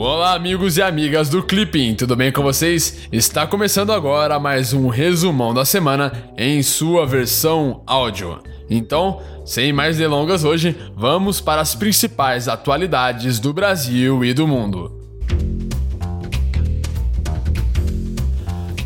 Olá, amigos e amigas do Clipping, tudo bem com vocês? Está começando agora mais um resumão da semana em sua versão áudio. Então, sem mais delongas hoje, vamos para as principais atualidades do Brasil e do mundo.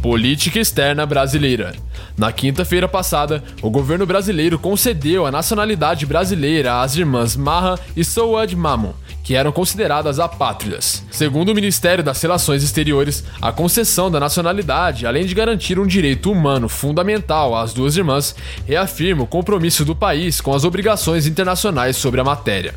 Política externa brasileira. Na quinta-feira passada, o governo brasileiro concedeu a nacionalidade brasileira às irmãs Maha e Souad Mamun, que eram consideradas apátridas. Segundo o Ministério das Relações Exteriores, a concessão da nacionalidade, além de garantir um direito humano fundamental às duas irmãs, reafirma o compromisso do país com as obrigações internacionais sobre a matéria.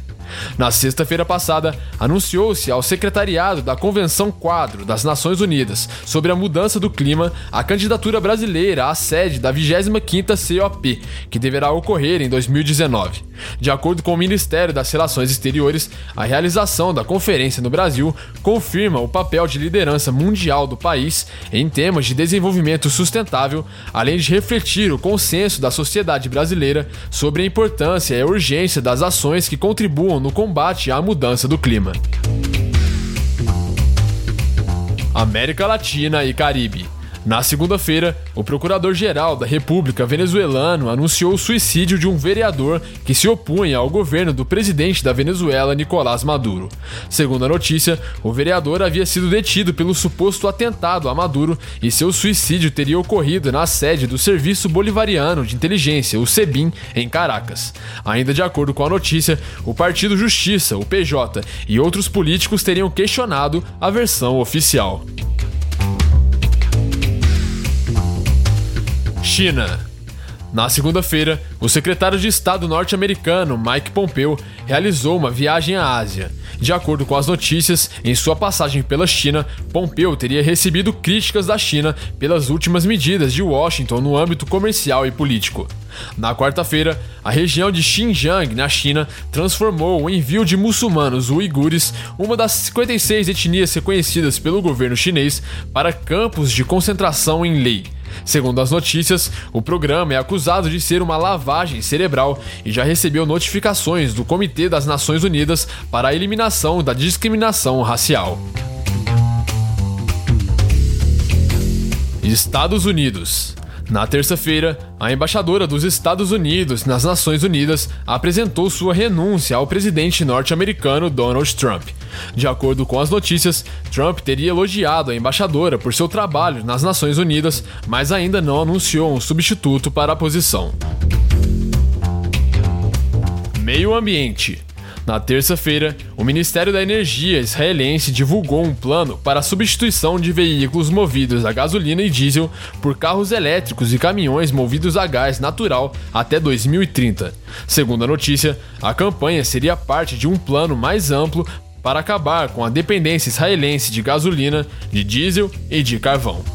Na sexta-feira passada, anunciou-se ao secretariado da Convenção Quadro das Nações Unidas sobre a mudança do clima a candidatura brasileira à sede da 25ª COP, que deverá ocorrer em 2019. De acordo com o Ministério das Relações Exteriores, a realização da conferência no Brasil confirma o papel de liderança mundial do país em temas de desenvolvimento sustentável, além de refletir o consenso da sociedade brasileira sobre a importância e a urgência das ações que contribuam no combate à mudança do clima. América Latina e Caribe. Na segunda-feira, o procurador-geral da República venezuelano anunciou o suicídio de um vereador que se opunha ao governo do presidente da Venezuela, Nicolás Maduro. Segundo a notícia, o vereador havia sido detido pelo suposto atentado a Maduro e seu suicídio teria ocorrido na sede do Serviço Bolivariano de Inteligência, o SEBIN, em Caracas. Ainda de acordo com a notícia, o Partido Justiça, o PJ, e outros políticos teriam questionado a versão oficial. China. Na segunda-feira, o secretário de Estado norte-americano Mike Pompeo realizou uma viagem à Ásia. De acordo com as notícias, em sua passagem pela China, Pompeo teria recebido críticas da China pelas últimas medidas de Washington no âmbito comercial e político. Na quarta-feira, a região de Xinjiang, na China, transformou o envio de muçulmanos uigures, uma das 56 etnias reconhecidas pelo governo chinês, para campos de concentração em lei. Segundo as notícias, o programa é acusado de ser uma lavagem cerebral e já recebeu notificações do Comitê das Nações Unidas para a eliminação da discriminação racial. Estados Unidos. Na terça-feira, a embaixadora dos Estados Unidos nas Nações Unidas apresentou sua renúncia ao presidente norte-americano Donald Trump. De acordo com as notícias, Trump teria elogiado a embaixadora por seu trabalho nas Nações Unidas, mas ainda não anunciou um substituto para a posição. Meio Ambiente na terça-feira, o Ministério da Energia israelense divulgou um plano para a substituição de veículos movidos a gasolina e diesel por carros elétricos e caminhões movidos a gás natural até 2030. Segundo a notícia, a campanha seria parte de um plano mais amplo para acabar com a dependência israelense de gasolina, de diesel e de carvão.